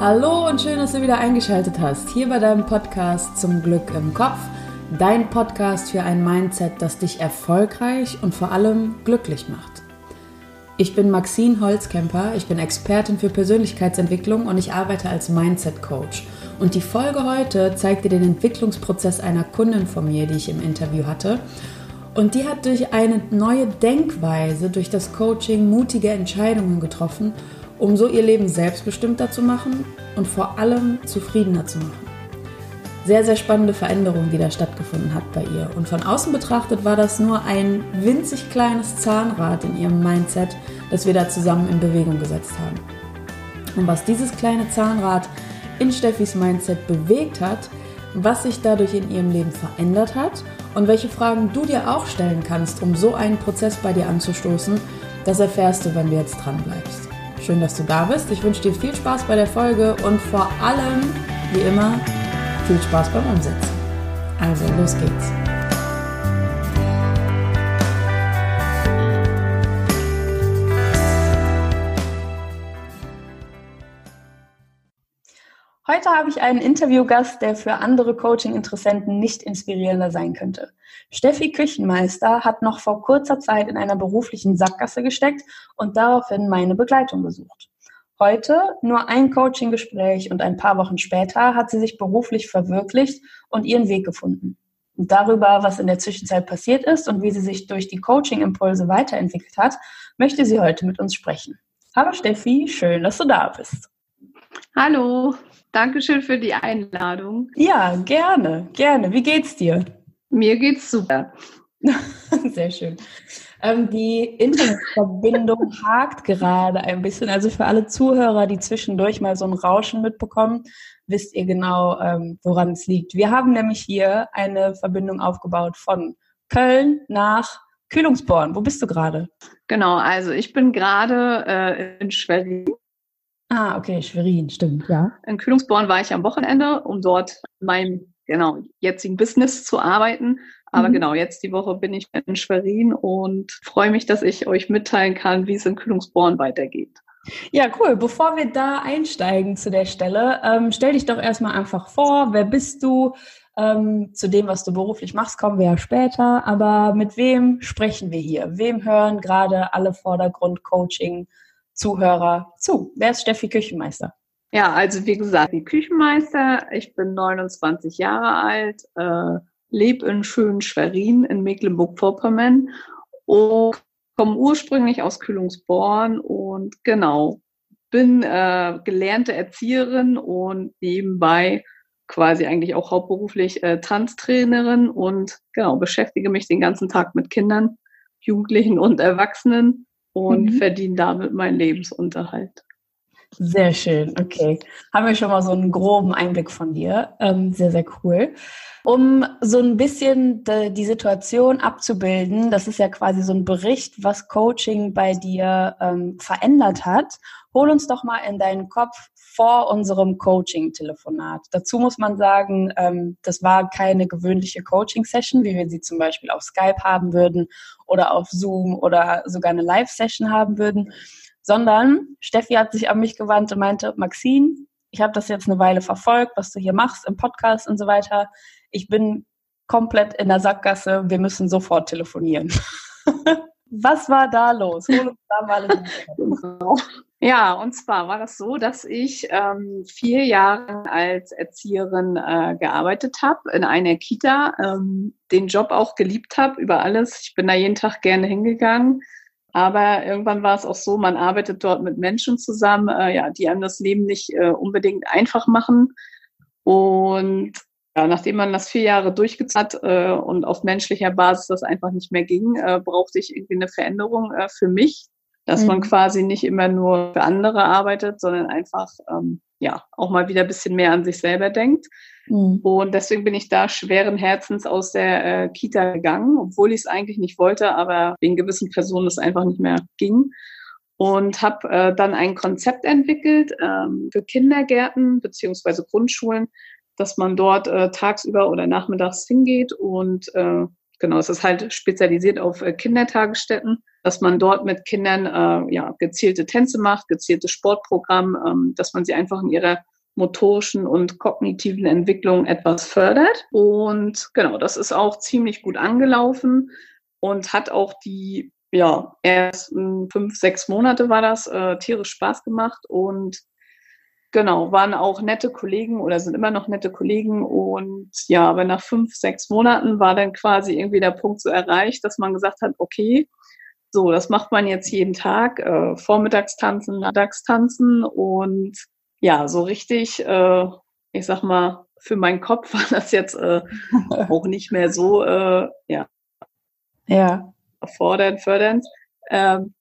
Hallo und schön, dass du wieder eingeschaltet hast. Hier bei deinem Podcast zum Glück im Kopf. Dein Podcast für ein Mindset, das dich erfolgreich und vor allem glücklich macht. Ich bin Maxine Holzkemper, ich bin Expertin für Persönlichkeitsentwicklung und ich arbeite als Mindset Coach. Und die Folge heute zeigt dir den Entwicklungsprozess einer Kundin von mir, die ich im Interview hatte. Und die hat durch eine neue Denkweise, durch das Coaching mutige Entscheidungen getroffen um so ihr Leben selbstbestimmter zu machen und vor allem zufriedener zu machen. Sehr, sehr spannende Veränderung, die da stattgefunden hat bei ihr. Und von außen betrachtet war das nur ein winzig kleines Zahnrad in ihrem Mindset, das wir da zusammen in Bewegung gesetzt haben. Und was dieses kleine Zahnrad in Steffis Mindset bewegt hat, was sich dadurch in ihrem Leben verändert hat und welche Fragen du dir auch stellen kannst, um so einen Prozess bei dir anzustoßen, das erfährst du, wenn du jetzt dran bleibst. Schön, dass du da bist. Ich wünsche dir viel Spaß bei der Folge und vor allem, wie immer, viel Spaß beim Umsetzen. Also, los geht's. Heute habe ich einen Interviewgast, der für andere Coaching-Interessenten nicht inspirierender sein könnte. Steffi Küchenmeister hat noch vor kurzer Zeit in einer beruflichen Sackgasse gesteckt und daraufhin meine Begleitung gesucht. Heute, nur ein Coaching-Gespräch und ein paar Wochen später, hat sie sich beruflich verwirklicht und ihren Weg gefunden. Und darüber, was in der Zwischenzeit passiert ist und wie sie sich durch die Coaching-Impulse weiterentwickelt hat, möchte sie heute mit uns sprechen. Hallo Steffi, schön, dass du da bist. Hallo, Dankeschön für die Einladung. Ja, gerne, gerne. Wie geht's dir? Mir geht's super. Sehr schön. Ähm, die Internetverbindung hakt gerade ein bisschen. Also für alle Zuhörer, die zwischendurch mal so ein Rauschen mitbekommen, wisst ihr genau, ähm, woran es liegt. Wir haben nämlich hier eine Verbindung aufgebaut von Köln nach Kühlungsborn. Wo bist du gerade? Genau, also ich bin gerade äh, in Schwerin Ah, okay, Schwerin, stimmt, ja. In Kühlungsborn war ich am Wochenende, um dort mein genau jetzigen Business zu arbeiten. Aber mhm. genau, jetzt die Woche bin ich in Schwerin und freue mich, dass ich euch mitteilen kann, wie es in Kühlungsborn weitergeht. Ja, cool. Bevor wir da einsteigen zu der Stelle, ähm, stell dich doch erstmal einfach vor. Wer bist du? Ähm, zu dem, was du beruflich machst, kommen wir ja später. Aber mit wem sprechen wir hier? Wem hören gerade alle Vordergrund-Coaching- Zuhörer zu. Wer ist Steffi Küchenmeister? Ja, also wie gesagt, die Küchenmeister. Ich bin 29 Jahre alt, äh, lebe in schönen Schwerin in Mecklenburg-Vorpommern und komme ursprünglich aus Kühlungsborn und genau, bin äh, gelernte Erzieherin und nebenbei quasi eigentlich auch hauptberuflich äh, Tanztrainerin und genau, beschäftige mich den ganzen Tag mit Kindern, Jugendlichen und Erwachsenen und mhm. verdiene damit meinen Lebensunterhalt. Sehr schön, okay. Haben wir schon mal so einen groben Einblick von dir. Ähm, sehr, sehr cool. Um so ein bisschen de, die Situation abzubilden, das ist ja quasi so ein Bericht, was Coaching bei dir ähm, verändert hat. Hol uns doch mal in deinen Kopf vor unserem Coaching-Telefonat. Dazu muss man sagen, ähm, das war keine gewöhnliche Coaching-Session, wie wir sie zum Beispiel auf Skype haben würden oder auf Zoom oder sogar eine Live-Session haben würden, sondern Steffi hat sich an mich gewandt und meinte, Maxine, ich habe das jetzt eine Weile verfolgt, was du hier machst im Podcast und so weiter. Ich bin komplett in der Sackgasse, wir müssen sofort telefonieren. was war da los? Hol uns da mal. Ja, und zwar war das so, dass ich ähm, vier Jahre als Erzieherin äh, gearbeitet habe in einer Kita, ähm, den Job auch geliebt habe über alles. Ich bin da jeden Tag gerne hingegangen aber irgendwann war es auch so, man arbeitet dort mit Menschen zusammen, äh, ja, die einem das Leben nicht äh, unbedingt einfach machen. Und ja, nachdem man das vier Jahre durchgezahlt hat äh, und auf menschlicher Basis das einfach nicht mehr ging, äh, brauchte ich irgendwie eine Veränderung äh, für mich, dass mhm. man quasi nicht immer nur für andere arbeitet, sondern einfach ähm, ja auch mal wieder ein bisschen mehr an sich selber denkt. Mhm. Und deswegen bin ich da schweren Herzens aus der äh, Kita gegangen, obwohl ich es eigentlich nicht wollte, aber wegen gewissen Personen es einfach nicht mehr ging. Und habe äh, dann ein Konzept entwickelt ähm, für Kindergärten beziehungsweise Grundschulen, dass man dort äh, tagsüber oder nachmittags hingeht und äh, genau, es ist halt spezialisiert auf äh, Kindertagesstätten, dass man dort mit Kindern äh, ja, gezielte Tänze macht, gezielte Sportprogramm, ähm, dass man sie einfach in ihrer motorischen und kognitiven Entwicklung etwas fördert. Und genau, das ist auch ziemlich gut angelaufen und hat auch die ja, ersten fünf, sechs Monate war das, äh, tierisch Spaß gemacht und genau, waren auch nette Kollegen oder sind immer noch nette Kollegen und ja, aber nach fünf, sechs Monaten war dann quasi irgendwie der Punkt so erreicht, dass man gesagt hat, okay, so, das macht man jetzt jeden Tag, äh, Vormittagstanzen, Mittagstanzen und ja, so richtig, äh, ich sag mal, für meinen Kopf war das jetzt äh, auch nicht mehr so, äh, ja. Ja. Fordernd, fördernd. Ähm,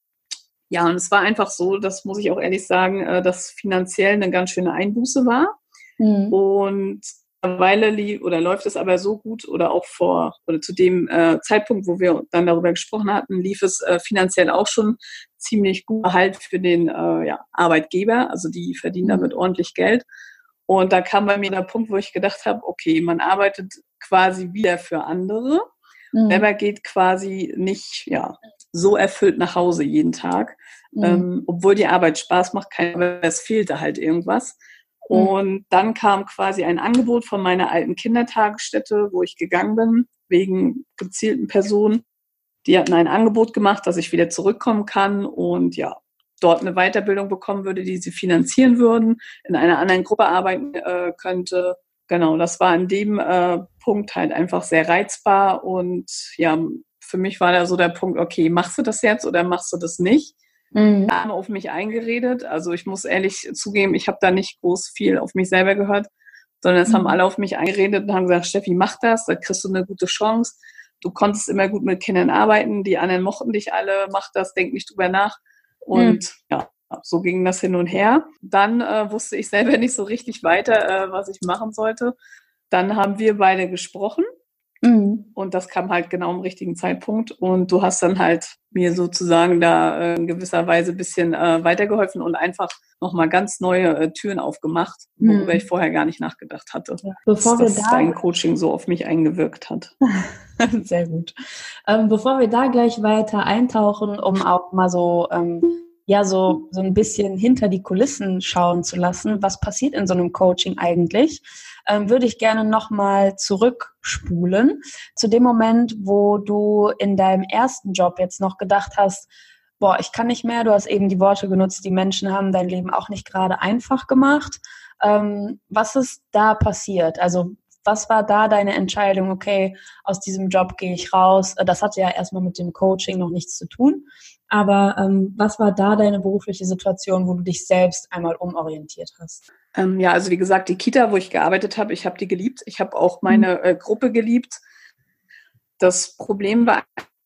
ja, und es war einfach so, das muss ich auch ehrlich sagen, äh, dass finanziell eine ganz schöne Einbuße war. Mhm. Und mittlerweile oder läuft es aber so gut oder auch vor oder zu dem äh, Zeitpunkt, wo wir dann darüber gesprochen hatten, lief es äh, finanziell auch schon ziemlich gut halt für den äh, ja, Arbeitgeber. Also die verdienen damit ordentlich Geld. Und da kam bei mir der Punkt, wo ich gedacht habe, okay, man arbeitet quasi wieder für andere, mhm. aber geht quasi nicht ja, so erfüllt nach Hause jeden Tag. Mhm. Ähm, obwohl die Arbeit Spaß macht, aber es fehlte halt irgendwas. Mhm. Und dann kam quasi ein Angebot von meiner alten Kindertagesstätte, wo ich gegangen bin, wegen gezielten Personen. Die hatten ein Angebot gemacht, dass ich wieder zurückkommen kann und ja, dort eine Weiterbildung bekommen würde, die sie finanzieren würden, in einer anderen Gruppe arbeiten äh, könnte. Genau, das war an dem äh, Punkt halt einfach sehr reizbar und ja, für mich war da so der Punkt, okay, machst du das jetzt oder machst du das nicht? Mhm. Haben auf mich eingeredet. Also ich muss ehrlich zugeben, ich habe da nicht groß viel auf mich selber gehört, sondern es mhm. haben alle auf mich eingeredet und haben gesagt, Steffi, mach das, da kriegst du eine gute Chance. Du konntest immer gut mit Kindern arbeiten, die anderen mochten dich alle, mach das, denk nicht drüber nach. Und mhm. ja, so ging das hin und her. Dann äh, wusste ich selber nicht so richtig weiter, äh, was ich machen sollte. Dann haben wir beide gesprochen Mhm. Und das kam halt genau im richtigen Zeitpunkt. Und du hast dann halt mir sozusagen da äh, in gewisser Weise ein bisschen äh, weitergeholfen und einfach nochmal ganz neue äh, Türen aufgemacht, worüber mhm. ich vorher gar nicht nachgedacht hatte. Ja. Bevor dass, wir dass da dein Coaching so auf mich eingewirkt hat. Sehr gut. Ähm, bevor wir da gleich weiter eintauchen, um auch mal so ähm, ja so, so ein bisschen hinter die Kulissen schauen zu lassen, was passiert in so einem Coaching eigentlich, ähm, würde ich gerne nochmal zurückspulen zu dem Moment, wo du in deinem ersten Job jetzt noch gedacht hast, boah, ich kann nicht mehr, du hast eben die Worte genutzt, die Menschen haben dein Leben auch nicht gerade einfach gemacht. Ähm, was ist da passiert? Also was war da deine Entscheidung, okay, aus diesem Job gehe ich raus? Das hatte ja erstmal mit dem Coaching noch nichts zu tun. Aber ähm, was war da deine berufliche Situation, wo du dich selbst einmal umorientiert hast? Ähm, ja, also wie gesagt, die Kita, wo ich gearbeitet habe, ich habe die geliebt. Ich habe auch meine mhm. äh, Gruppe geliebt. Das Problem war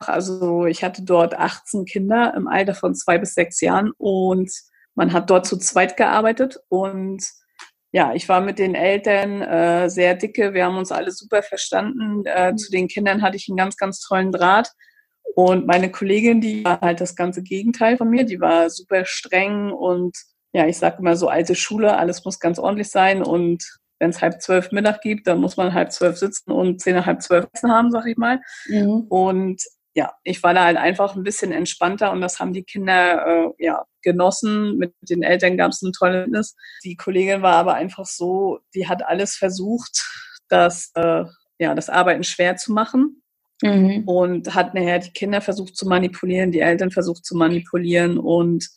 also ich hatte dort 18 Kinder im Alter von zwei bis sechs Jahren und man hat dort zu zweit gearbeitet und ja, ich war mit den Eltern äh, sehr dicke. Wir haben uns alle super verstanden. Äh, zu den Kindern hatte ich einen ganz, ganz tollen Draht. Und meine Kollegin, die war halt das ganze Gegenteil von mir. Die war super streng und ja, ich sage immer so alte Schule, alles muss ganz ordentlich sein. Und wenn es halb zwölf Mittag gibt, dann muss man halb zwölf sitzen und zehn nach halb zwölf Essen haben, sag ich mal. Mhm. Und ja, ich war da halt einfach ein bisschen entspannter und das haben die Kinder äh, ja genossen. Mit den Eltern gab es ein tolles Erlebnis. Die Kollegin war aber einfach so, die hat alles versucht, das, äh, ja, das Arbeiten schwer zu machen. Mhm. Und hat nachher die Kinder versucht zu manipulieren, die Eltern versucht zu manipulieren und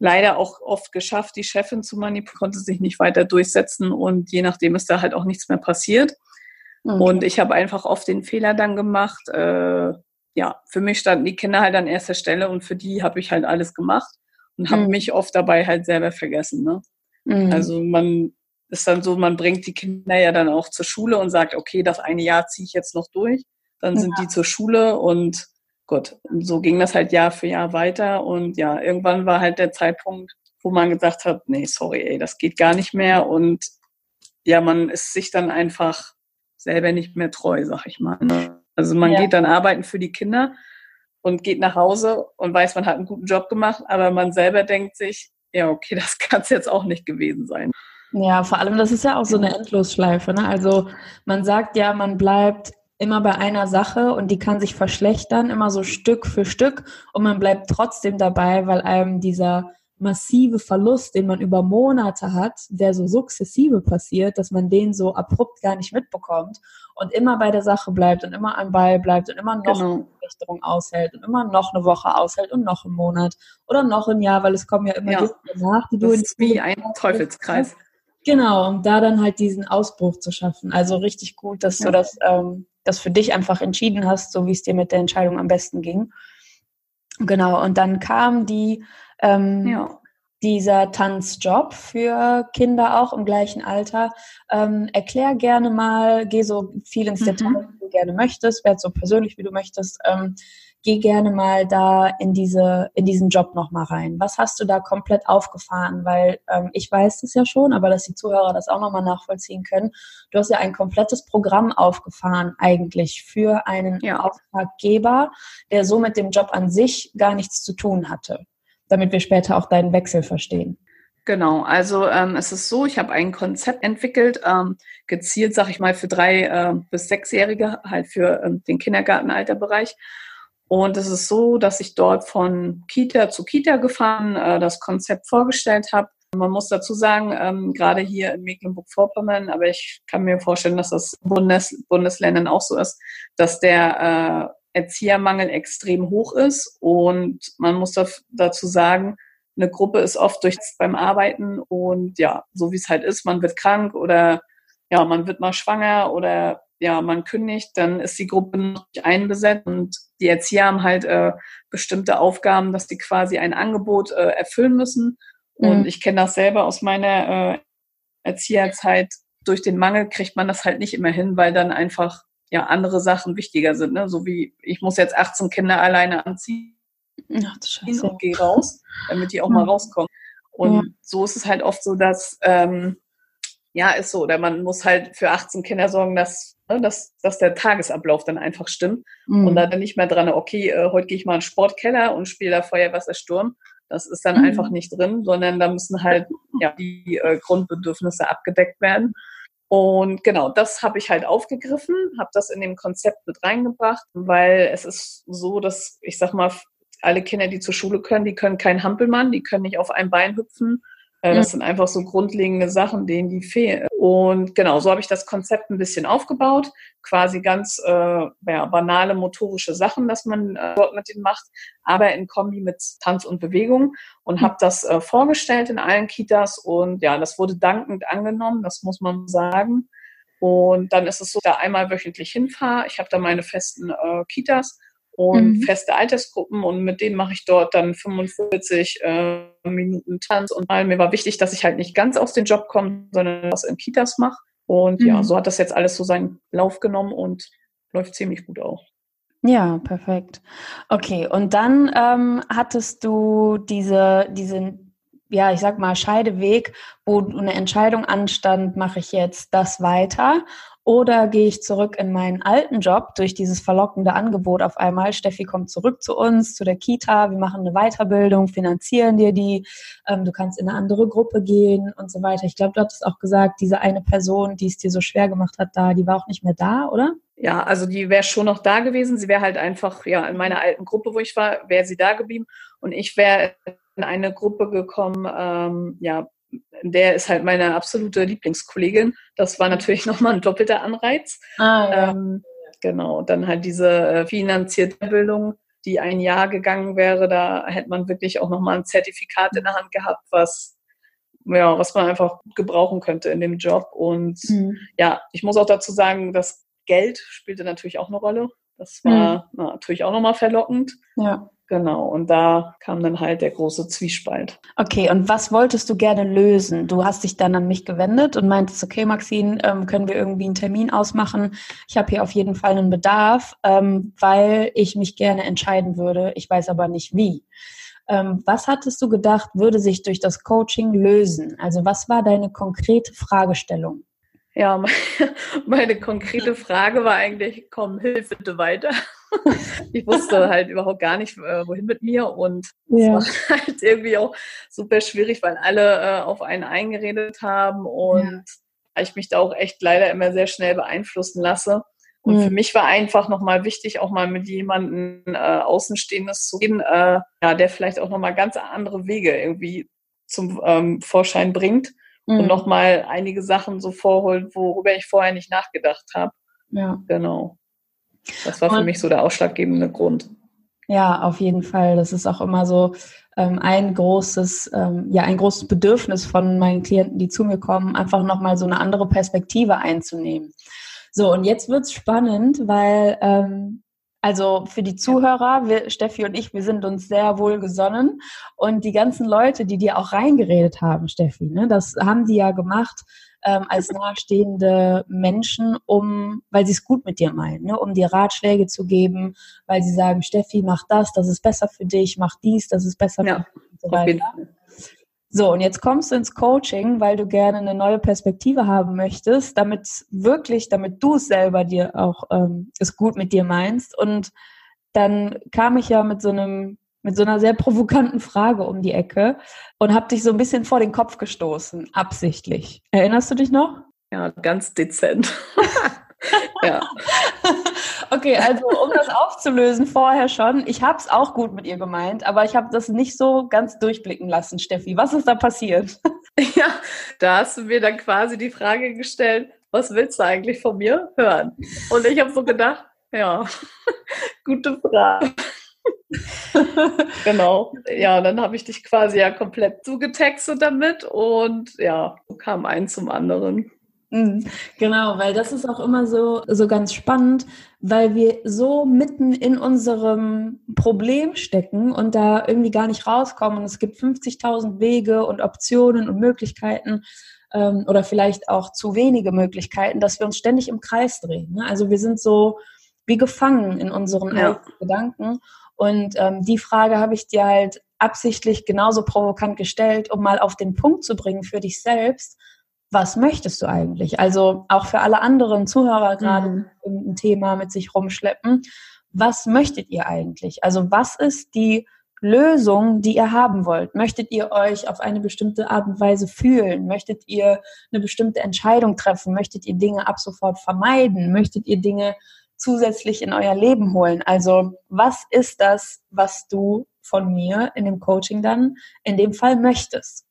leider auch oft geschafft, die Chefin zu manipulieren, konnte sich nicht weiter durchsetzen und je nachdem ist da halt auch nichts mehr passiert. Okay. Und ich habe einfach oft den Fehler dann gemacht, äh, ja, für mich standen die Kinder halt an erster Stelle und für die habe ich halt alles gemacht und habe mhm. mich oft dabei halt selber vergessen. Ne? Mhm. Also man ist dann so, man bringt die Kinder ja dann auch zur Schule und sagt, okay, das eine Jahr ziehe ich jetzt noch durch. Dann ja. sind die zur Schule und gut, so ging das halt Jahr für Jahr weiter und ja, irgendwann war halt der Zeitpunkt, wo man gesagt hat, nee, sorry, ey, das geht gar nicht mehr und ja, man ist sich dann einfach selber nicht mehr treu, sag ich mal. Ne? Also man ja. geht dann arbeiten für die Kinder und geht nach Hause und weiß, man hat einen guten Job gemacht, aber man selber denkt sich, ja, okay, das kann es jetzt auch nicht gewesen sein. Ja, vor allem, das ist ja auch so eine Endlosschleife. Ne? Also man sagt ja, man bleibt immer bei einer Sache und die kann sich verschlechtern, immer so Stück für Stück und man bleibt trotzdem dabei, weil einem dieser massive Verlust, den man über Monate hat, der so sukzessive passiert, dass man den so abrupt gar nicht mitbekommt und immer bei der Sache bleibt und immer am Ball bleibt und immer noch genau. eine Verschlechterung aushält und immer noch eine Woche aushält und noch einen Monat oder noch ein Jahr, weil es kommen ja immer ja. nach, die das du in ist wie ein Teufelskreis. Genau, um da dann halt diesen Ausbruch zu schaffen. Also richtig gut, dass ja. du das, ähm, das für dich einfach entschieden hast, so wie es dir mit der Entscheidung am besten ging. Genau, und dann kam die ähm, ja. dieser Tanzjob für Kinder auch im gleichen Alter. Ähm, erklär gerne mal, geh so viel ins mhm. Detail, wie du gerne möchtest, werd so persönlich, wie du möchtest. Ähm, geh gerne mal da in diese in diesen Job noch mal rein. Was hast du da komplett aufgefahren? Weil ähm, ich weiß das ja schon, aber dass die Zuhörer das auch noch mal nachvollziehen können. Du hast ja ein komplettes Programm aufgefahren eigentlich für einen ja. Auftraggeber, der so mit dem Job an sich gar nichts zu tun hatte damit wir später auch deinen Wechsel verstehen. Genau, also ähm, es ist so, ich habe ein Konzept entwickelt, ähm, gezielt, sag ich mal, für drei äh, bis sechsjährige, halt für ähm, den Kindergartenalterbereich. Und es ist so, dass ich dort von Kita zu Kita gefahren, äh, das Konzept vorgestellt habe. Man muss dazu sagen, ähm, gerade hier in Mecklenburg-Vorpommern, aber ich kann mir vorstellen, dass das Bundes Bundesländern auch so ist, dass der äh, Erziehermangel extrem hoch ist. Und man muss dazu sagen, eine Gruppe ist oft durch beim Arbeiten und ja, so wie es halt ist, man wird krank oder ja, man wird mal schwanger oder ja, man kündigt, dann ist die Gruppe nicht einbesetzt und die Erzieher haben halt äh, bestimmte Aufgaben, dass die quasi ein Angebot äh, erfüllen müssen. Und mhm. ich kenne das selber aus meiner äh, Erzieherzeit. Durch den Mangel kriegt man das halt nicht immer hin, weil dann einfach ja andere Sachen wichtiger sind. Ne? So wie ich muss jetzt 18 Kinder alleine anziehen Ach, und gehe raus, damit die auch mal rauskommen. Und ja. so ist es halt oft so, dass ähm, ja ist so, oder man muss halt für 18 Kinder sorgen, dass, ne, dass, dass der Tagesablauf dann einfach stimmt mhm. und dann nicht mehr dran, okay, äh, heute gehe ich mal in den Sportkeller und spiele da Feuerwassersturm. Das ist dann mhm. einfach nicht drin, sondern da müssen halt ja, die äh, Grundbedürfnisse abgedeckt werden. Und genau, das habe ich halt aufgegriffen, habe das in dem Konzept mit reingebracht, weil es ist so, dass ich sag mal, alle Kinder, die zur Schule können, die können keinen Hampelmann, die können nicht auf ein Bein hüpfen, das sind einfach so grundlegende Sachen, denen die fehlen. Und genau, so habe ich das Konzept ein bisschen aufgebaut. Quasi ganz äh, ja, banale motorische Sachen, dass man äh, dort mit denen macht, aber in Kombi mit Tanz und Bewegung und habe das äh, vorgestellt in allen Kitas und ja, das wurde dankend angenommen, das muss man sagen. Und dann ist es so, da einmal wöchentlich hinfahre. Ich habe da meine festen äh, Kitas und mhm. feste Altersgruppen und mit denen mache ich dort dann 45 äh, Minuten Tanz und mal mir war wichtig, dass ich halt nicht ganz aus dem Job komme, sondern was in Kitas mache und mhm. ja, so hat das jetzt alles so seinen Lauf genommen und läuft ziemlich gut auch. Ja, perfekt. Okay, und dann ähm, hattest du diese, diesen, ja, ich sag mal, Scheideweg, wo eine Entscheidung anstand, mache ich jetzt das weiter oder gehe ich zurück in meinen alten Job durch dieses verlockende Angebot auf einmal? Steffi kommt zurück zu uns, zu der Kita, wir machen eine Weiterbildung, finanzieren dir die, ähm, du kannst in eine andere Gruppe gehen und so weiter. Ich glaube, du hattest auch gesagt, diese eine Person, die es dir so schwer gemacht hat, da, die war auch nicht mehr da, oder? Ja, also die wäre schon noch da gewesen. Sie wäre halt einfach, ja, in meiner alten Gruppe, wo ich war, wäre sie da geblieben. Und ich wäre in eine Gruppe gekommen, ähm, ja, der ist halt meine absolute Lieblingskollegin. Das war natürlich nochmal ein doppelter Anreiz. Ah, ja. ähm, genau, dann halt diese äh, finanzierte Bildung, die ein Jahr gegangen wäre, da hätte man wirklich auch nochmal ein Zertifikat in der Hand gehabt, was ja, was man einfach gebrauchen könnte in dem Job. Und mhm. ja, ich muss auch dazu sagen, das Geld spielte natürlich auch eine Rolle. Das war mhm. natürlich auch nochmal verlockend. Ja. Genau, und da kam dann halt der große Zwiespalt. Okay, und was wolltest du gerne lösen? Du hast dich dann an mich gewendet und meintest, okay, Maxine, ähm, können wir irgendwie einen Termin ausmachen? Ich habe hier auf jeden Fall einen Bedarf, ähm, weil ich mich gerne entscheiden würde. Ich weiß aber nicht wie. Ähm, was hattest du gedacht, würde sich durch das Coaching lösen? Also was war deine konkrete Fragestellung? Ja, meine konkrete Frage war eigentlich, komm, hilf bitte weiter. ich wusste halt überhaupt gar nicht, äh, wohin mit mir und ja. es war halt irgendwie auch super schwierig, weil alle äh, auf einen eingeredet haben und ja. ich mich da auch echt leider immer sehr schnell beeinflussen lasse. Und mhm. für mich war einfach nochmal wichtig, auch mal mit jemandem äh, Außenstehendes zu reden, äh, ja, der vielleicht auch nochmal ganz andere Wege irgendwie zum ähm, Vorschein bringt mhm. und nochmal einige Sachen so vorholt, worüber ich vorher nicht nachgedacht habe. Ja. Genau. Das war für und, mich so der ausschlaggebende Grund. Ja, auf jeden Fall. Das ist auch immer so ähm, ein großes, ähm, ja, ein großes Bedürfnis von meinen Klienten, die zu mir kommen, einfach nochmal so eine andere Perspektive einzunehmen. So, und jetzt wird's spannend, weil ähm, also für die Zuhörer, wir, Steffi und ich, wir sind uns sehr wohl gesonnen. Und die ganzen Leute, die dir auch reingeredet haben, Steffi, ne, das haben die ja gemacht ähm, als nahestehende Menschen, um, weil sie es gut mit dir meinen, ne, um dir Ratschläge zu geben, weil sie sagen, Steffi, mach das, das ist besser für dich, mach dies, das ist besser ja, für dich und so weiter. So, und jetzt kommst du ins Coaching, weil du gerne eine neue Perspektive haben möchtest, damit wirklich, damit du es selber dir auch ähm, es gut mit dir meinst. Und dann kam ich ja mit so einem, mit so einer sehr provokanten Frage um die Ecke und habe dich so ein bisschen vor den Kopf gestoßen, absichtlich. Erinnerst du dich noch? Ja, ganz dezent. ja. Okay, also um das aufzulösen vorher schon, ich habe es auch gut mit ihr gemeint, aber ich habe das nicht so ganz durchblicken lassen, Steffi. Was ist da passiert? Ja, da hast du mir dann quasi die Frage gestellt, was willst du eigentlich von mir hören? Und ich habe so gedacht, ja, gute Frage. genau. Ja, dann habe ich dich quasi ja komplett zugetextet damit und ja, kam ein zum anderen. Mhm. Genau, weil das ist auch immer so, so ganz spannend, weil wir so mitten in unserem Problem stecken und da irgendwie gar nicht rauskommen. Und es gibt 50.000 Wege und Optionen und Möglichkeiten ähm, oder vielleicht auch zu wenige Möglichkeiten, dass wir uns ständig im Kreis drehen. Ne? Also wir sind so wie gefangen in unseren ja. Gedanken. Und ähm, die Frage habe ich dir halt absichtlich genauso provokant gestellt, um mal auf den Punkt zu bringen für dich selbst, was möchtest du eigentlich? Also auch für alle anderen Zuhörer gerade mhm. ein Thema mit sich rumschleppen. Was möchtet ihr eigentlich? Also was ist die Lösung, die ihr haben wollt? Möchtet ihr euch auf eine bestimmte Art und Weise fühlen? Möchtet ihr eine bestimmte Entscheidung treffen? Möchtet ihr Dinge ab sofort vermeiden? Möchtet ihr Dinge zusätzlich in euer Leben holen? Also was ist das, was du von mir in dem Coaching dann in dem Fall möchtest?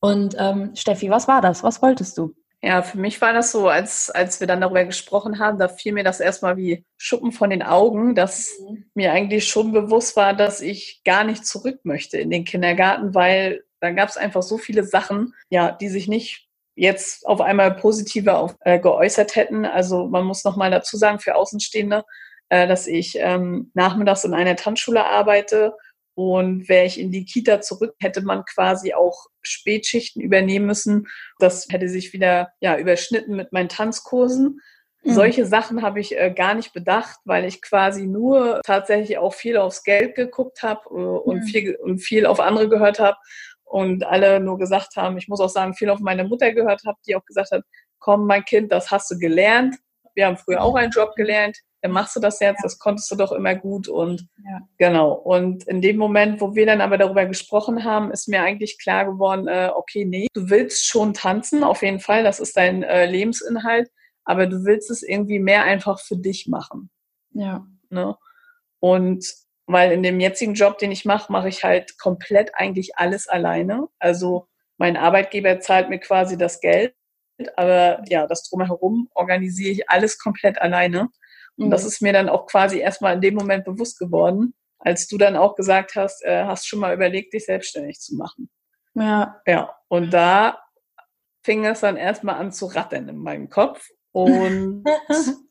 Und ähm, Steffi, was war das? Was wolltest du? Ja, für mich war das so, als, als wir dann darüber gesprochen haben, da fiel mir das erstmal wie Schuppen von den Augen, dass mhm. mir eigentlich schon bewusst war, dass ich gar nicht zurück möchte in den Kindergarten, weil da gab es einfach so viele Sachen, ja, die sich nicht jetzt auf einmal positiver auf, äh, geäußert hätten. Also man muss nochmal dazu sagen, für Außenstehende, äh, dass ich ähm, nachmittags in einer Tanzschule arbeite und wäre ich in die Kita zurück, hätte man quasi auch Spätschichten übernehmen müssen. Das hätte sich wieder ja, überschnitten mit meinen Tanzkursen. Mhm. Solche Sachen habe ich äh, gar nicht bedacht, weil ich quasi nur tatsächlich auch viel aufs Geld geguckt habe äh, und, mhm. viel, und viel auf andere gehört habe und alle nur gesagt haben, ich muss auch sagen, viel auf meine Mutter gehört habe, die auch gesagt hat, komm, mein Kind, das hast du gelernt. Wir haben früher auch einen Job gelernt dann machst du das jetzt, das konntest du doch immer gut und ja. genau. Und in dem Moment, wo wir dann aber darüber gesprochen haben, ist mir eigentlich klar geworden, äh, okay, nee, du willst schon tanzen, auf jeden Fall, das ist dein äh, Lebensinhalt, aber du willst es irgendwie mehr einfach für dich machen. Ja. Ne? Und weil in dem jetzigen Job, den ich mache, mache ich halt komplett eigentlich alles alleine. Also mein Arbeitgeber zahlt mir quasi das Geld, aber ja, das drumherum organisiere ich alles komplett alleine. Und das mhm. ist mir dann auch quasi erstmal in dem Moment bewusst geworden, als du dann auch gesagt hast, äh, hast schon mal überlegt, dich selbstständig zu machen. Ja. Ja. Und da fing es dann erstmal an zu rattern in meinem Kopf. Und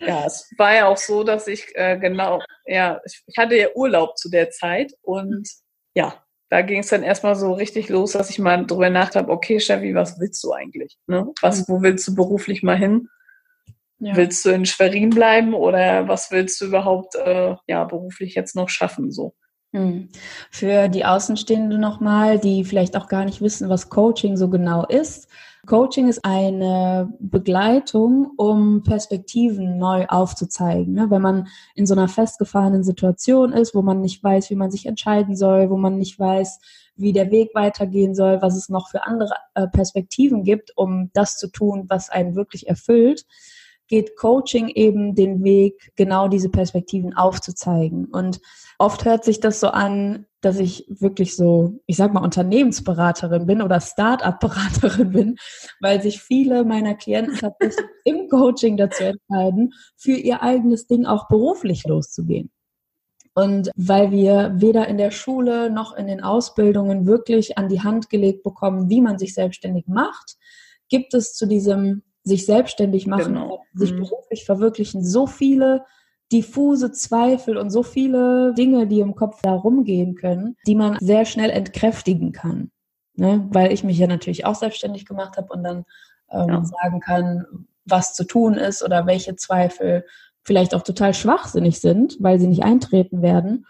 ja, es war ja auch so, dass ich äh, genau, ja, ich, ich hatte ja Urlaub zu der Zeit und ja, da ging es dann erstmal so richtig los, dass ich mal drüber nachdachte, okay, Chevy, was willst du eigentlich? Ne? Was, wo willst du beruflich mal hin? Ja. Willst du in Schwerin bleiben oder was willst du überhaupt äh, ja, beruflich jetzt noch schaffen? So. Hm. Für die Außenstehenden nochmal, die vielleicht auch gar nicht wissen, was Coaching so genau ist. Coaching ist eine Begleitung, um Perspektiven neu aufzuzeigen. Ne? Wenn man in so einer festgefahrenen Situation ist, wo man nicht weiß, wie man sich entscheiden soll, wo man nicht weiß, wie der Weg weitergehen soll, was es noch für andere äh, Perspektiven gibt, um das zu tun, was einen wirklich erfüllt geht Coaching eben den Weg, genau diese Perspektiven aufzuzeigen. Und oft hört sich das so an, dass ich wirklich so, ich sag mal, Unternehmensberaterin bin oder Start-up-Beraterin bin, weil sich viele meiner Klienten tatsächlich im Coaching dazu entscheiden, für ihr eigenes Ding auch beruflich loszugehen. Und weil wir weder in der Schule noch in den Ausbildungen wirklich an die Hand gelegt bekommen, wie man sich selbstständig macht, gibt es zu diesem sich selbstständig machen, genau. sich mhm. beruflich verwirklichen, so viele diffuse Zweifel und so viele Dinge, die im Kopf da rumgehen können, die man sehr schnell entkräftigen kann. Ne? Weil ich mich ja natürlich auch selbstständig gemacht habe und dann ähm, ja. sagen kann, was zu tun ist oder welche Zweifel vielleicht auch total schwachsinnig sind, weil sie nicht eintreten werden.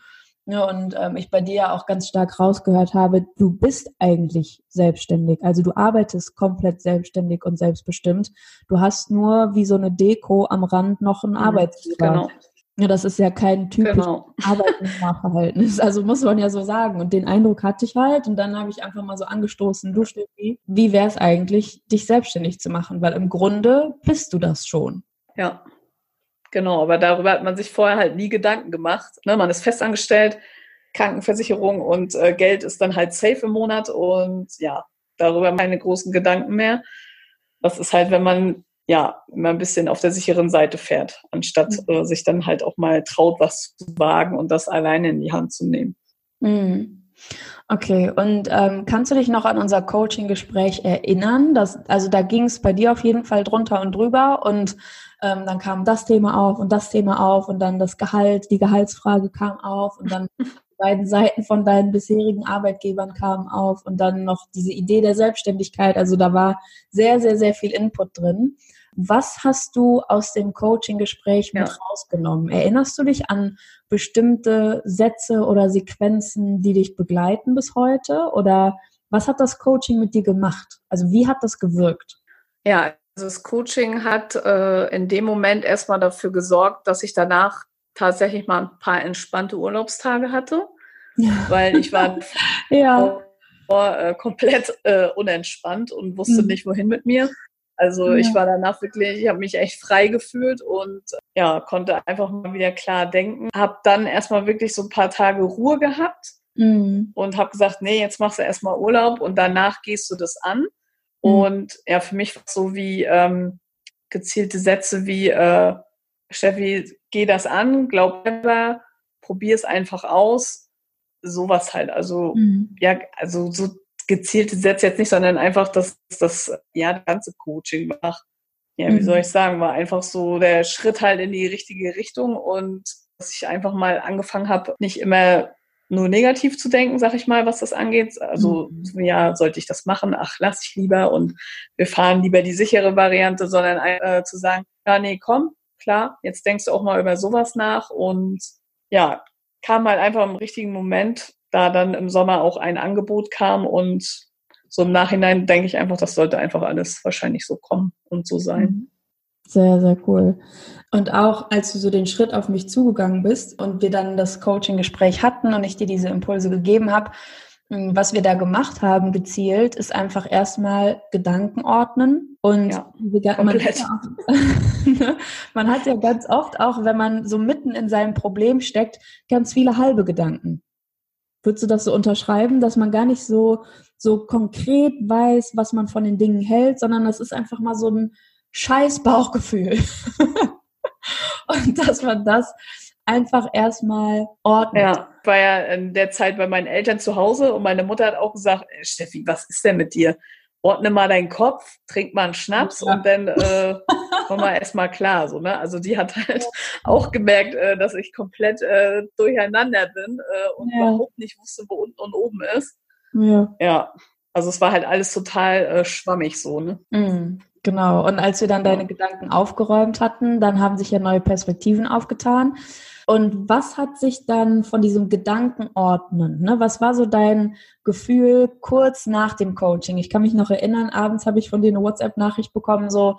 Ja, und ähm, ich bei dir ja auch ganz stark rausgehört habe, du bist eigentlich selbstständig. Also du arbeitest komplett selbstständig und selbstbestimmt. Du hast nur wie so eine Deko am Rand noch ein mhm, Arbeitsvertrag. Genau. Ja, das ist ja kein typisches genau. Arbeitnehmerverhältnis. Also muss man ja so sagen. Und den Eindruck hatte ich halt. Und dann habe ich einfach mal so angestoßen, du Steffi, wie wäre es eigentlich, dich selbstständig zu machen? Weil im Grunde bist du das schon. Ja, Genau, aber darüber hat man sich vorher halt nie Gedanken gemacht. Ne? Man ist festangestellt, Krankenversicherung und äh, Geld ist dann halt safe im Monat und ja, darüber keine großen Gedanken mehr. Das ist halt, wenn man ja immer ein bisschen auf der sicheren Seite fährt, anstatt mhm. äh, sich dann halt auch mal traut, was zu wagen und das alleine in die Hand zu nehmen. Mhm. Okay, und ähm, kannst du dich noch an unser Coaching-Gespräch erinnern? Das, also da ging es bei dir auf jeden Fall drunter und drüber und ähm, dann kam das Thema auf und das Thema auf und dann das Gehalt, die Gehaltsfrage kam auf und dann beiden Seiten von deinen bisherigen Arbeitgebern kamen auf und dann noch diese Idee der Selbstständigkeit. Also da war sehr, sehr, sehr viel Input drin. Was hast du aus dem Coaching-Gespräch mit ja. rausgenommen? Erinnerst du dich an bestimmte Sätze oder Sequenzen, die dich begleiten bis heute? Oder was hat das Coaching mit dir gemacht? Also wie hat das gewirkt? Ja, also das Coaching hat äh, in dem Moment erstmal dafür gesorgt, dass ich danach tatsächlich mal ein paar entspannte Urlaubstage hatte, ja. weil ich war ja. vor, äh, komplett äh, unentspannt und wusste mhm. nicht, wohin mit mir. Also ja. ich war danach wirklich, ich habe mich echt frei gefühlt und ja, konnte einfach mal wieder klar denken. Habe dann erstmal wirklich so ein paar Tage Ruhe gehabt mhm. und habe gesagt, nee, jetzt machst du erstmal Urlaub und danach gehst du das an. Mhm. Und ja, für mich war es so wie ähm, gezielte Sätze wie, äh, Steffi, geh das an, glaub selber, probier es einfach aus. Sowas halt. Also, mhm. ja, also so gezielte Sätze jetzt nicht, sondern einfach, dass das, ja, das ganze Coaching macht. Ja, wie mhm. soll ich sagen, war einfach so der Schritt halt in die richtige Richtung und dass ich einfach mal angefangen habe, nicht immer nur negativ zu denken, sag ich mal, was das angeht. Also, mhm. ja, sollte ich das machen? Ach, lass ich lieber und wir fahren lieber die sichere Variante, sondern äh, zu sagen, ja, nee, komm, klar, jetzt denkst du auch mal über sowas nach und ja, kam halt einfach im richtigen Moment, da dann im Sommer auch ein Angebot kam und so im Nachhinein denke ich einfach, das sollte einfach alles wahrscheinlich so kommen und so sein. Mhm. Sehr, sehr cool. Und auch als du so den Schritt auf mich zugegangen bist und wir dann das Coaching-Gespräch hatten und ich dir diese Impulse gegeben habe, hm, was wir da gemacht haben, gezielt, ist einfach erstmal Gedanken ordnen. Und ja, man, hat ja auch, man hat ja ganz oft auch, wenn man so mitten in seinem Problem steckt, ganz viele halbe Gedanken. Würdest du das so unterschreiben, dass man gar nicht so, so konkret weiß, was man von den Dingen hält, sondern das ist einfach mal so ein scheiß Bauchgefühl. und dass man das einfach erstmal ordnet. Ja, war ja in der Zeit bei meinen Eltern zu Hause und meine Mutter hat auch gesagt, Steffi, was ist denn mit dir? Ordne mal deinen Kopf, trink mal einen Schnaps ja. und dann äh, komm mal erstmal klar. So, ne? Also die hat halt auch gemerkt, äh, dass ich komplett äh, durcheinander bin äh, und ja. überhaupt nicht wusste, wo unten und oben ist. Ja. ja. Also es war halt alles total äh, schwammig so, ne? Mhm. Genau. Und als wir dann deine Gedanken aufgeräumt hatten, dann haben sich ja neue Perspektiven aufgetan. Und was hat sich dann von diesem Gedankenordnen, ne, was war so dein Gefühl kurz nach dem Coaching? Ich kann mich noch erinnern, abends habe ich von dir eine WhatsApp-Nachricht bekommen, so,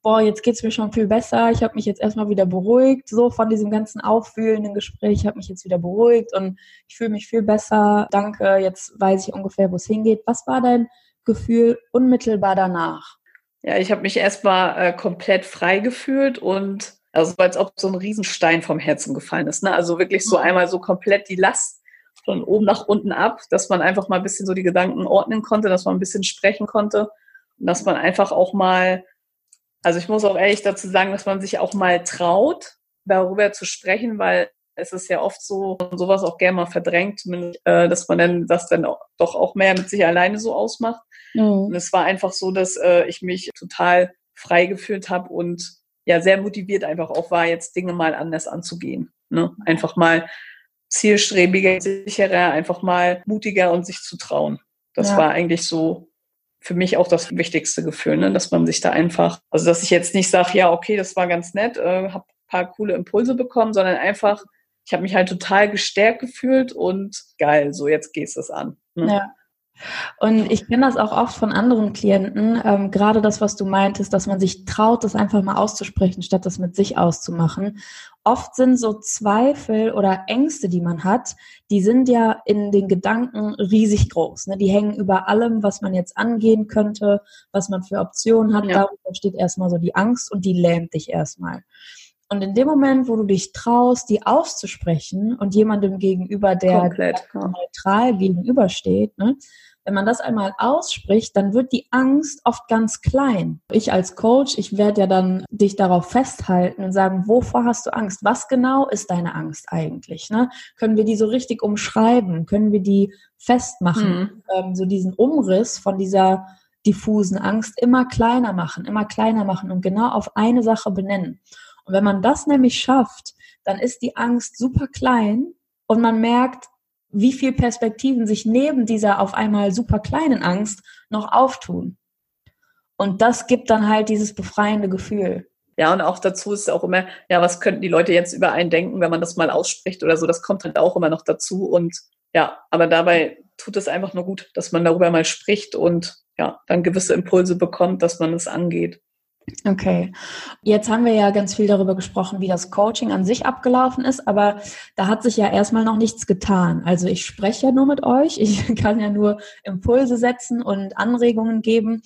boah, jetzt geht's mir schon viel besser, ich habe mich jetzt erstmal wieder beruhigt, so von diesem ganzen auffühlenden Gespräch, ich habe mich jetzt wieder beruhigt und ich fühle mich viel besser, danke, jetzt weiß ich ungefähr, wo es hingeht. Was war dein Gefühl unmittelbar danach? Ja, ich habe mich erstmal äh, komplett frei gefühlt und also als ob so ein Riesenstein vom Herzen gefallen ist. Ne? Also wirklich so mhm. einmal so komplett die Last von oben nach unten ab, dass man einfach mal ein bisschen so die Gedanken ordnen konnte, dass man ein bisschen sprechen konnte und dass man einfach auch mal, also ich muss auch ehrlich dazu sagen, dass man sich auch mal traut, darüber zu sprechen, weil es ist ja oft so, sowas auch gerne mal verdrängt, äh, dass man dann das dann doch auch mehr mit sich alleine so ausmacht. Mhm. Und es war einfach so, dass äh, ich mich total frei gefühlt habe und ja sehr motiviert einfach auch war, jetzt Dinge mal anders anzugehen. Ne? Einfach mal zielstrebiger, sicherer, einfach mal mutiger und sich zu trauen. Das ja. war eigentlich so für mich auch das wichtigste Gefühl, ne? dass man sich da einfach, also dass ich jetzt nicht sage, ja, okay, das war ganz nett, äh, habe paar coole Impulse bekommen, sondern einfach, ich habe mich halt total gestärkt gefühlt und geil, so jetzt gehst du es an. Ne? Ja. Und ich kenne das auch oft von anderen Klienten, ähm, gerade das, was du meintest, dass man sich traut, das einfach mal auszusprechen, statt das mit sich auszumachen. Oft sind so Zweifel oder Ängste, die man hat, die sind ja in den Gedanken riesig groß. Ne? Die hängen über allem, was man jetzt angehen könnte, was man für Optionen hat. Ja. Darüber steht erstmal so die Angst und die lähmt dich erstmal. Und in dem Moment, wo du dich traust, die auszusprechen und jemandem gegenüber, der Komplett, ja. neutral gegenübersteht, ne, wenn man das einmal ausspricht, dann wird die Angst oft ganz klein. Ich als Coach, ich werde ja dann dich darauf festhalten und sagen, wovor hast du Angst? Was genau ist deine Angst eigentlich? Ne? Können wir die so richtig umschreiben? Können wir die festmachen? Mhm. Ähm, so diesen Umriss von dieser diffusen Angst immer kleiner machen, immer kleiner machen und genau auf eine Sache benennen. Und wenn man das nämlich schafft, dann ist die Angst super klein und man merkt, wie viel Perspektiven sich neben dieser auf einmal super kleinen Angst noch auftun. Und das gibt dann halt dieses befreiende Gefühl. Ja, und auch dazu ist auch immer, ja, was könnten die Leute jetzt über einen denken, wenn man das mal ausspricht oder so, das kommt halt auch immer noch dazu. Und ja, aber dabei tut es einfach nur gut, dass man darüber mal spricht und ja, dann gewisse Impulse bekommt, dass man es angeht. Okay, jetzt haben wir ja ganz viel darüber gesprochen, wie das Coaching an sich abgelaufen ist, aber da hat sich ja erstmal noch nichts getan. Also ich spreche ja nur mit euch, ich kann ja nur Impulse setzen und Anregungen geben,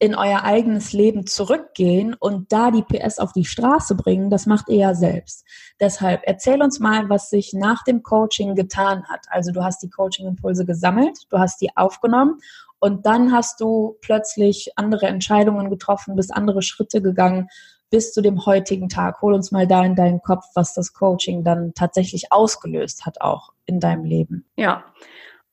in euer eigenes Leben zurückgehen und da die PS auf die Straße bringen, das macht ihr ja selbst. Deshalb erzähl uns mal, was sich nach dem Coaching getan hat. Also du hast die Coaching-Impulse gesammelt, du hast die aufgenommen und dann hast du plötzlich andere Entscheidungen getroffen, bist andere Schritte gegangen bis zu dem heutigen Tag. Hol uns mal da in deinen Kopf, was das Coaching dann tatsächlich ausgelöst hat, auch in deinem Leben. Ja.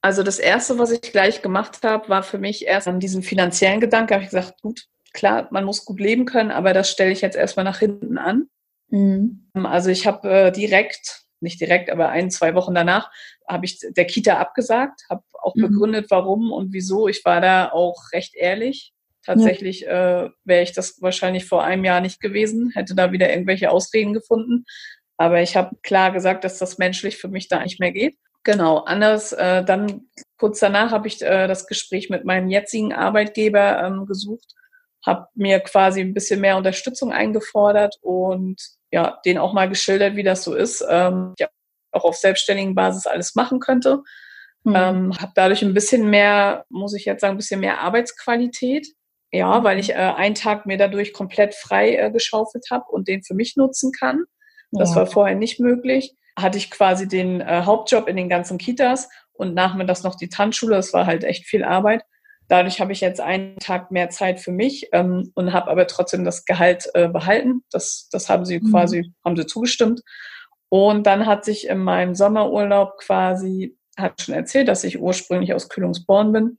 Also das erste, was ich gleich gemacht habe, war für mich erst an diesen finanziellen Gedanken. Habe ich gesagt, gut, klar, man muss gut leben können, aber das stelle ich jetzt erstmal nach hinten an. Mhm. Also ich habe äh, direkt nicht direkt, aber ein, zwei Wochen danach, habe ich der Kita abgesagt, habe auch mhm. begründet, warum und wieso. Ich war da auch recht ehrlich. Tatsächlich ja. äh, wäre ich das wahrscheinlich vor einem Jahr nicht gewesen, hätte da wieder irgendwelche Ausreden gefunden. Aber ich habe klar gesagt, dass das menschlich für mich da nicht mehr geht. Genau, anders. Äh, dann kurz danach habe ich äh, das Gespräch mit meinem jetzigen Arbeitgeber ähm, gesucht, habe mir quasi ein bisschen mehr Unterstützung eingefordert und ja, den auch mal geschildert, wie das so ist. Ähm, ich auch auf selbstständigen Basis alles machen könnte. Mhm. Ähm, habe dadurch ein bisschen mehr, muss ich jetzt sagen, ein bisschen mehr Arbeitsqualität. Ja, mhm. weil ich äh, einen Tag mir dadurch komplett frei äh, geschaufelt habe und den für mich nutzen kann. Das ja. war vorher nicht möglich. Hatte ich quasi den äh, Hauptjob in den ganzen Kitas und nachmittags noch die Tanzschule. Das war halt echt viel Arbeit. Dadurch habe ich jetzt einen Tag mehr Zeit für mich ähm, und habe aber trotzdem das Gehalt äh, behalten. Das, das haben sie mhm. quasi, haben sie zugestimmt. Und dann hat sich in meinem Sommerurlaub quasi, hat schon erzählt, dass ich ursprünglich aus Kühlungsborn bin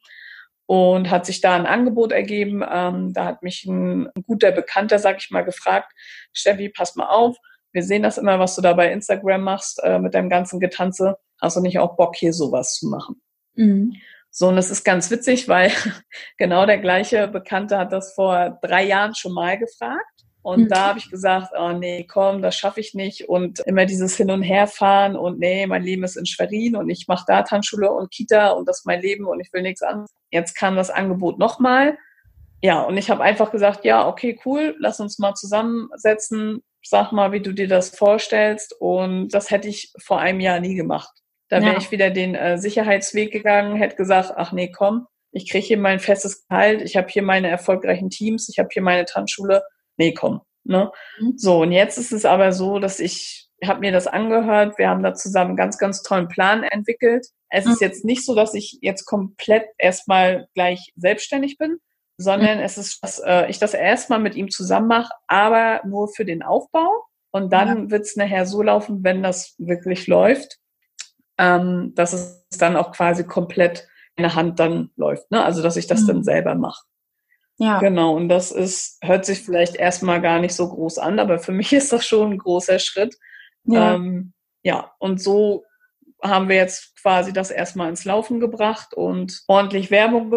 und hat sich da ein Angebot ergeben. Ähm, da hat mich ein, ein guter Bekannter, sag ich mal, gefragt, Steffi, pass mal auf, wir sehen das immer, was du da bei Instagram machst äh, mit deinem ganzen Getanze. Hast du nicht auch Bock, hier sowas zu machen? Mhm. So, und es ist ganz witzig, weil genau der gleiche Bekannte hat das vor drei Jahren schon mal gefragt. Und mhm. da habe ich gesagt, oh nee, komm, das schaffe ich nicht. Und immer dieses Hin- und Herfahren und nee, mein Leben ist in Schwerin und ich mache da Tanzschule und Kita und das ist mein Leben und ich will nichts anderes. Jetzt kam das Angebot nochmal. Ja, und ich habe einfach gesagt, ja, okay, cool, lass uns mal zusammensetzen. Sag mal, wie du dir das vorstellst. Und das hätte ich vor einem Jahr nie gemacht. Da wäre ja. ich wieder den äh, Sicherheitsweg gegangen, hätte gesagt, ach nee, komm, ich kriege hier mein festes Gehalt, ich habe hier meine erfolgreichen Teams, ich habe hier meine Tanzschule. Nee, komm. Ne? Mhm. So, und jetzt ist es aber so, dass ich habe mir das angehört, wir haben da zusammen einen ganz, ganz tollen Plan entwickelt. Es mhm. ist jetzt nicht so, dass ich jetzt komplett erstmal gleich selbstständig bin, sondern mhm. es ist, dass äh, ich das erstmal mit ihm zusammen mache, aber nur für den Aufbau. Und dann ja. wird es nachher so laufen, wenn das wirklich läuft, ähm, dass es dann auch quasi komplett in der Hand dann läuft. Ne? Also dass ich das mhm. dann selber mache. Ja. Genau, und das ist, hört sich vielleicht erstmal gar nicht so groß an, aber für mich ist das schon ein großer Schritt. Ja, ähm, ja und so haben wir jetzt quasi das erstmal ins Laufen gebracht und ordentlich Werbung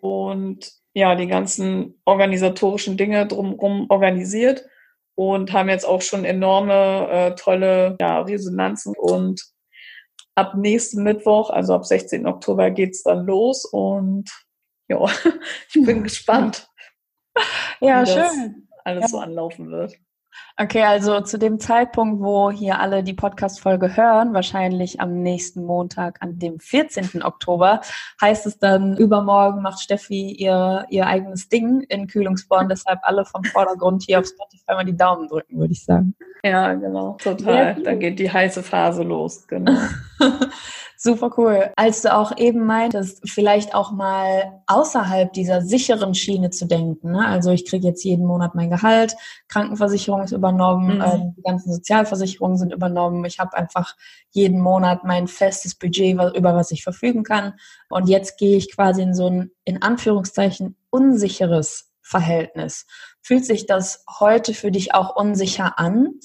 und ja, die ganzen organisatorischen Dinge drumherum organisiert und haben jetzt auch schon enorme, äh, tolle ja, Resonanzen und ab nächsten Mittwoch, also ab 16. Oktober geht's dann los und ja, ich bin gespannt. Ja, schön. Alles ja. so anlaufen wird. Okay, also zu dem Zeitpunkt, wo hier alle die Podcast-Folge hören, wahrscheinlich am nächsten Montag, an dem 14. Oktober, heißt es dann, übermorgen macht Steffi ihr, ihr eigenes Ding in Kühlungsborn. Deshalb alle vom Vordergrund hier auf Spotify mal die Daumen drücken, würde ich sagen. Ja, genau, total. Da geht die heiße Phase los, genau. Super cool. Als du auch eben meintest, vielleicht auch mal außerhalb dieser sicheren Schiene zu denken. Ne? Also ich kriege jetzt jeden Monat mein Gehalt, Krankenversicherung ist übernommen, mhm. äh, die ganzen Sozialversicherungen sind übernommen. Ich habe einfach jeden Monat mein festes Budget, über was ich verfügen kann. Und jetzt gehe ich quasi in so ein, in Anführungszeichen, unsicheres Verhältnis. Fühlt sich das heute für dich auch unsicher an?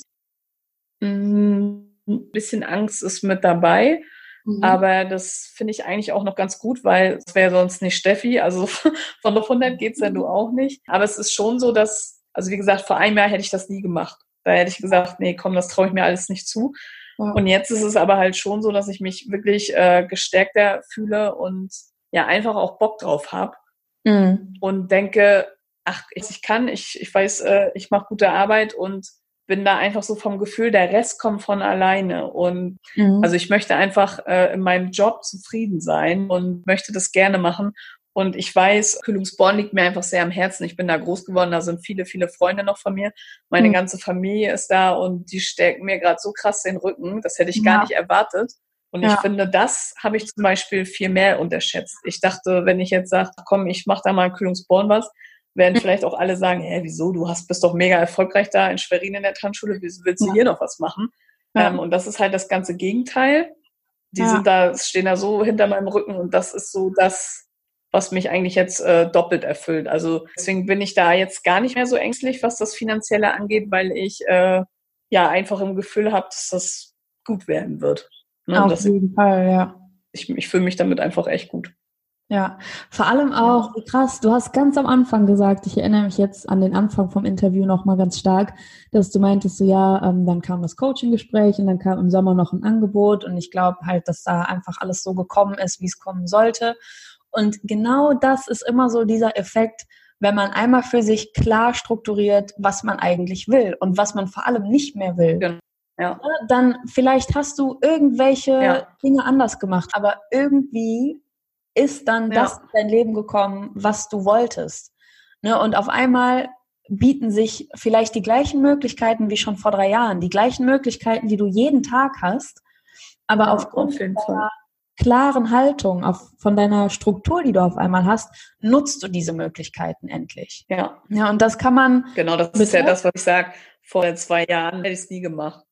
Mhm. Ein bisschen Angst ist mit dabei. Mhm. Aber das finde ich eigentlich auch noch ganz gut, weil es wäre sonst nicht Steffi. Also von auf 100 geht's ja du auch nicht. Aber es ist schon so, dass, also wie gesagt, vor einem Jahr hätte ich das nie gemacht. Da hätte ich gesagt, nee, komm, das traue ich mir alles nicht zu. Ja. Und jetzt ist es aber halt schon so, dass ich mich wirklich äh, gestärkter fühle und ja einfach auch Bock drauf habe. Mhm. Und denke, ach, ich kann, ich, ich weiß, äh, ich mache gute Arbeit und bin da einfach so vom Gefühl, der Rest kommt von alleine. Und mhm. also ich möchte einfach äh, in meinem Job zufrieden sein und möchte das gerne machen. Und ich weiß, Kühlungsborn liegt mir einfach sehr am Herzen. Ich bin da groß geworden, da sind viele, viele Freunde noch von mir. Meine mhm. ganze Familie ist da und die stärken mir gerade so krass den Rücken. Das hätte ich ja. gar nicht erwartet. Und ja. ich finde, das habe ich zum Beispiel viel mehr unterschätzt. Ich dachte, wenn ich jetzt sage, komm, ich mache da mal Kühlungsborn was, werden vielleicht auch alle sagen, hä, wieso, du hast, bist doch mega erfolgreich da in Schwerin in der Tanzschule, wieso willst du ja. hier noch was machen? Ja. Ähm, und das ist halt das ganze Gegenteil. Die ja. sind da, stehen da so hinter meinem Rücken und das ist so das, was mich eigentlich jetzt äh, doppelt erfüllt. Also deswegen bin ich da jetzt gar nicht mehr so ängstlich, was das Finanzielle angeht, weil ich äh, ja einfach im Gefühl habe, dass das gut werden wird. Ne? Auf jeden Fall, ja. Ich, ich fühle mich damit einfach echt gut. Ja, vor allem auch, wie krass, du hast ganz am Anfang gesagt, ich erinnere mich jetzt an den Anfang vom Interview nochmal ganz stark, dass du meintest, so ja, ähm, dann kam das Coaching-Gespräch und dann kam im Sommer noch ein Angebot und ich glaube halt, dass da einfach alles so gekommen ist, wie es kommen sollte. Und genau das ist immer so dieser Effekt, wenn man einmal für sich klar strukturiert, was man eigentlich will und was man vor allem nicht mehr will. Genau. Ja. Dann vielleicht hast du irgendwelche ja. Dinge anders gemacht, aber irgendwie ist dann ja. das in dein Leben gekommen, was du wolltest. Ne? Und auf einmal bieten sich vielleicht die gleichen Möglichkeiten wie schon vor drei Jahren, die gleichen Möglichkeiten, die du jeden Tag hast, aber ja, aufgrund auf deiner klaren Haltung, auf, von deiner Struktur, die du auf einmal hast, nutzt du diese Möglichkeiten endlich. Ja. Ja, und das kann man. Genau, das ist ja das, was ich sage. Vor zwei Jahren hätte ich es nie gemacht.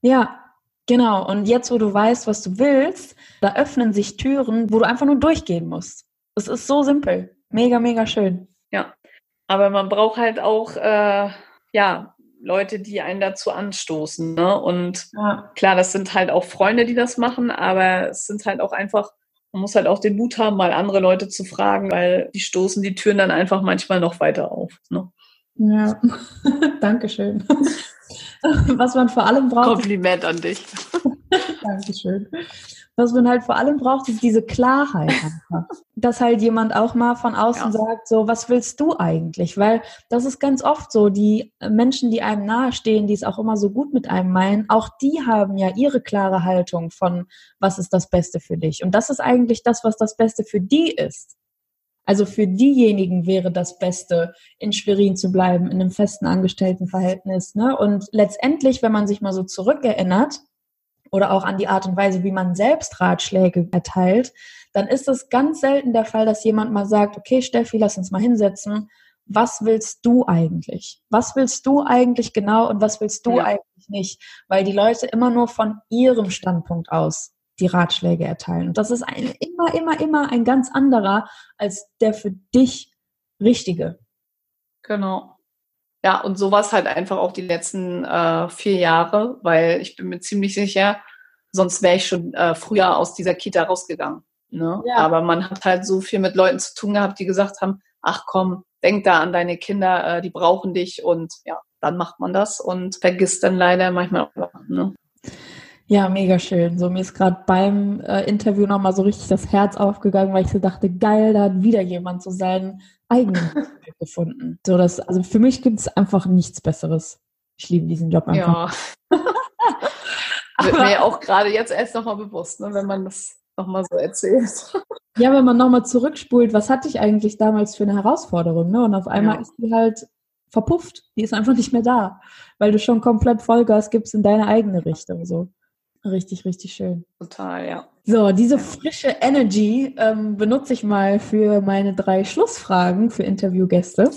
Ja, Genau, und jetzt, wo du weißt, was du willst, da öffnen sich Türen, wo du einfach nur durchgehen musst. Es ist so simpel. Mega, mega schön. Ja, aber man braucht halt auch, äh, ja, Leute, die einen dazu anstoßen. Ne? Und ja. klar, das sind halt auch Freunde, die das machen, aber es sind halt auch einfach, man muss halt auch den Mut haben, mal andere Leute zu fragen, weil die stoßen die Türen dann einfach manchmal noch weiter auf. Ne? Ja, Dankeschön. Was man vor allem braucht. Kompliment an dich. Dankeschön. Was man halt vor allem braucht, ist diese Klarheit einfach. Dass halt jemand auch mal von außen ja. sagt, so, was willst du eigentlich? Weil das ist ganz oft so, die Menschen, die einem nahestehen, die es auch immer so gut mit einem meinen, auch die haben ja ihre klare Haltung von, was ist das Beste für dich? Und das ist eigentlich das, was das Beste für die ist. Also für diejenigen wäre das Beste, in Schwerin zu bleiben, in einem festen Angestelltenverhältnis. Ne? Und letztendlich, wenn man sich mal so zurückerinnert oder auch an die Art und Weise, wie man selbst Ratschläge erteilt, dann ist es ganz selten der Fall, dass jemand mal sagt, okay, Steffi, lass uns mal hinsetzen. Was willst du eigentlich? Was willst du eigentlich genau und was willst du ja. eigentlich nicht? Weil die Leute immer nur von ihrem Standpunkt aus die Ratschläge erteilen. Und das ist ein, immer, immer, immer ein ganz anderer als der für dich richtige. Genau. Ja, und so war es halt einfach auch die letzten äh, vier Jahre, weil ich bin mir ziemlich sicher, sonst wäre ich schon äh, früher aus dieser Kita rausgegangen. Ne? Ja. Aber man hat halt so viel mit Leuten zu tun gehabt, die gesagt haben, ach komm, denk da an deine Kinder, äh, die brauchen dich und ja, dann macht man das und vergisst dann leider manchmal auch. Ne? Ja, mega schön. So, mir ist gerade beim äh, Interview nochmal so richtig das Herz aufgegangen, weil ich so dachte, geil, da hat wieder jemand so seinen eigenen gefunden. So, das, also für mich gibt es einfach nichts Besseres. Ich liebe diesen Job einfach. Ja. Wird mir auch gerade jetzt erst nochmal bewusst, ne, wenn man das nochmal so erzählt. Ja, wenn man nochmal zurückspult, was hatte ich eigentlich damals für eine Herausforderung? Ne? Und auf einmal ja. ist die halt verpufft. Die ist einfach nicht mehr da, weil du schon komplett Vollgas gibst in deine eigene Richtung. So. Richtig, richtig schön. Total, ja. So, diese frische Energy ähm, benutze ich mal für meine drei Schlussfragen für Interviewgäste.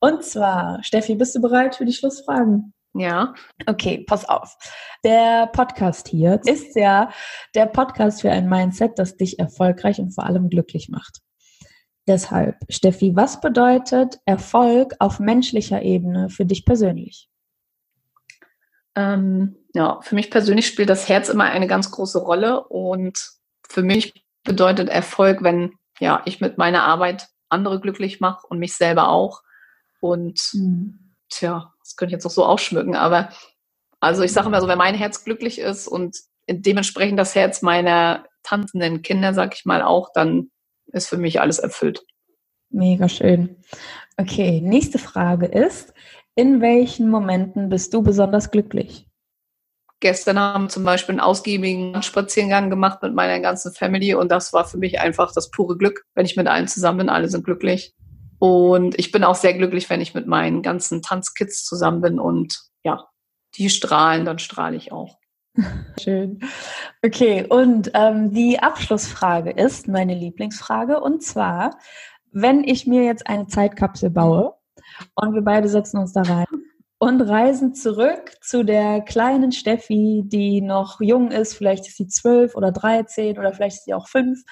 Und zwar, Steffi, bist du bereit für die Schlussfragen? Ja. Okay, pass auf. Der Podcast hier ist ja der Podcast für ein Mindset, das dich erfolgreich und vor allem glücklich macht. Deshalb, Steffi, was bedeutet Erfolg auf menschlicher Ebene für dich persönlich? Ähm, ja, für mich persönlich spielt das Herz immer eine ganz große Rolle und für mich bedeutet Erfolg, wenn ja ich mit meiner Arbeit andere glücklich mache und mich selber auch. Und mhm. tja, das könnte ich jetzt auch so ausschmücken, aber also ich sage immer so, wenn mein Herz glücklich ist und dementsprechend das Herz meiner tanzenden Kinder, sag ich mal auch, dann ist für mich alles erfüllt. Mega schön. Okay, nächste Frage ist, in welchen Momenten bist du besonders glücklich? Gestern haben zum Beispiel einen ausgiebigen Spaziergang gemacht mit meiner ganzen Family und das war für mich einfach das pure Glück, wenn ich mit allen zusammen bin. Alle sind glücklich. Und ich bin auch sehr glücklich, wenn ich mit meinen ganzen Tanzkids zusammen bin und ja, die strahlen, dann strahle ich auch. Schön. Okay, und ähm, die Abschlussfrage ist meine Lieblingsfrage und zwar, wenn ich mir jetzt eine Zeitkapsel baue, und wir beide setzen uns da rein und reisen zurück zu der kleinen Steffi, die noch jung ist. Vielleicht ist sie zwölf oder dreizehn oder vielleicht ist sie auch fünf.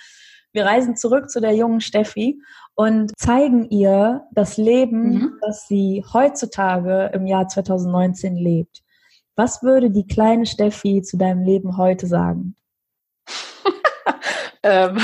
Wir reisen zurück zu der jungen Steffi und zeigen ihr das Leben, mhm. das sie heutzutage im Jahr 2019 lebt. Was würde die kleine Steffi zu deinem Leben heute sagen? ähm,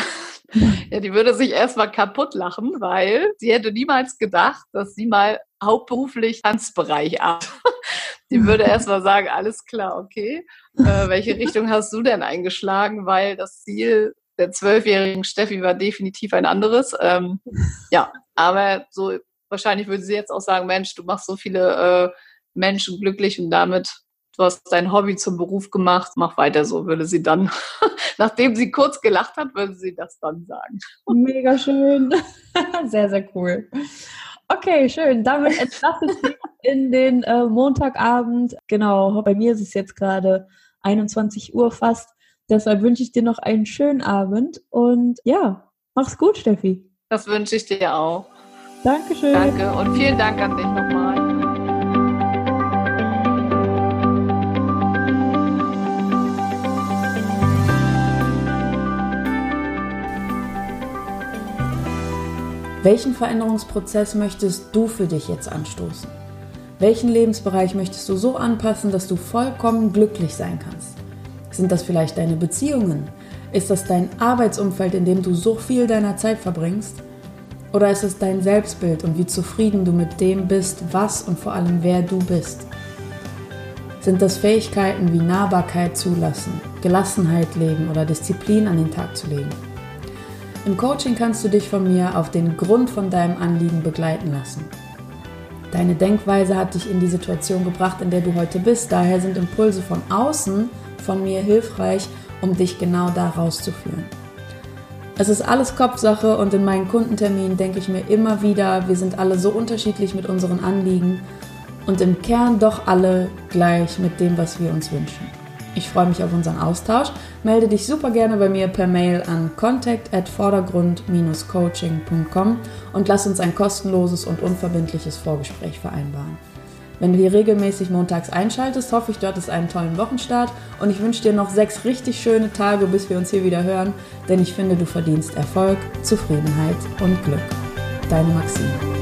Ja, die würde sich erstmal kaputt lachen, weil sie hätte niemals gedacht, dass sie mal hauptberuflich Tanzbereich hat. Die würde erstmal sagen, alles klar, okay. Äh, welche Richtung hast du denn eingeschlagen? Weil das Ziel der zwölfjährigen Steffi war definitiv ein anderes. Ähm, ja, aber so wahrscheinlich würde sie jetzt auch sagen, Mensch, du machst so viele äh, Menschen glücklich und damit du hast dein Hobby zum Beruf gemacht, mach weiter so, würde sie dann, nachdem sie kurz gelacht hat, würde sie das dann sagen. Mega schön. Sehr, sehr cool. Okay, schön. Damit entlasse ich dich in den äh, Montagabend. Genau, bei mir ist es jetzt gerade 21 Uhr fast. Deshalb wünsche ich dir noch einen schönen Abend und ja, mach's gut, Steffi. Das wünsche ich dir auch. Dankeschön. Danke und vielen Dank an dich nochmal. Welchen Veränderungsprozess möchtest du für dich jetzt anstoßen? Welchen Lebensbereich möchtest du so anpassen, dass du vollkommen glücklich sein kannst? Sind das vielleicht deine Beziehungen? Ist das dein Arbeitsumfeld, in dem du so viel deiner Zeit verbringst? Oder ist es dein Selbstbild und wie zufrieden du mit dem bist, was und vor allem wer du bist? Sind das Fähigkeiten wie Nahbarkeit zulassen, Gelassenheit leben oder Disziplin an den Tag zu legen? Im Coaching kannst du dich von mir auf den Grund von deinem Anliegen begleiten lassen. Deine Denkweise hat dich in die Situation gebracht, in der du heute bist. Daher sind Impulse von außen von mir hilfreich, um dich genau da rauszuführen. Es ist alles Kopfsache und in meinen Kundenterminen denke ich mir immer wieder, wir sind alle so unterschiedlich mit unseren Anliegen und im Kern doch alle gleich mit dem, was wir uns wünschen. Ich freue mich auf unseren Austausch. Melde dich super gerne bei mir per Mail an contact at vordergrund-coaching.com und lass uns ein kostenloses und unverbindliches Vorgespräch vereinbaren. Wenn du hier regelmäßig montags einschaltest, hoffe ich, du hattest einen tollen Wochenstart und ich wünsche dir noch sechs richtig schöne Tage, bis wir uns hier wieder hören, denn ich finde, du verdienst Erfolg, Zufriedenheit und Glück. Deine Maxine.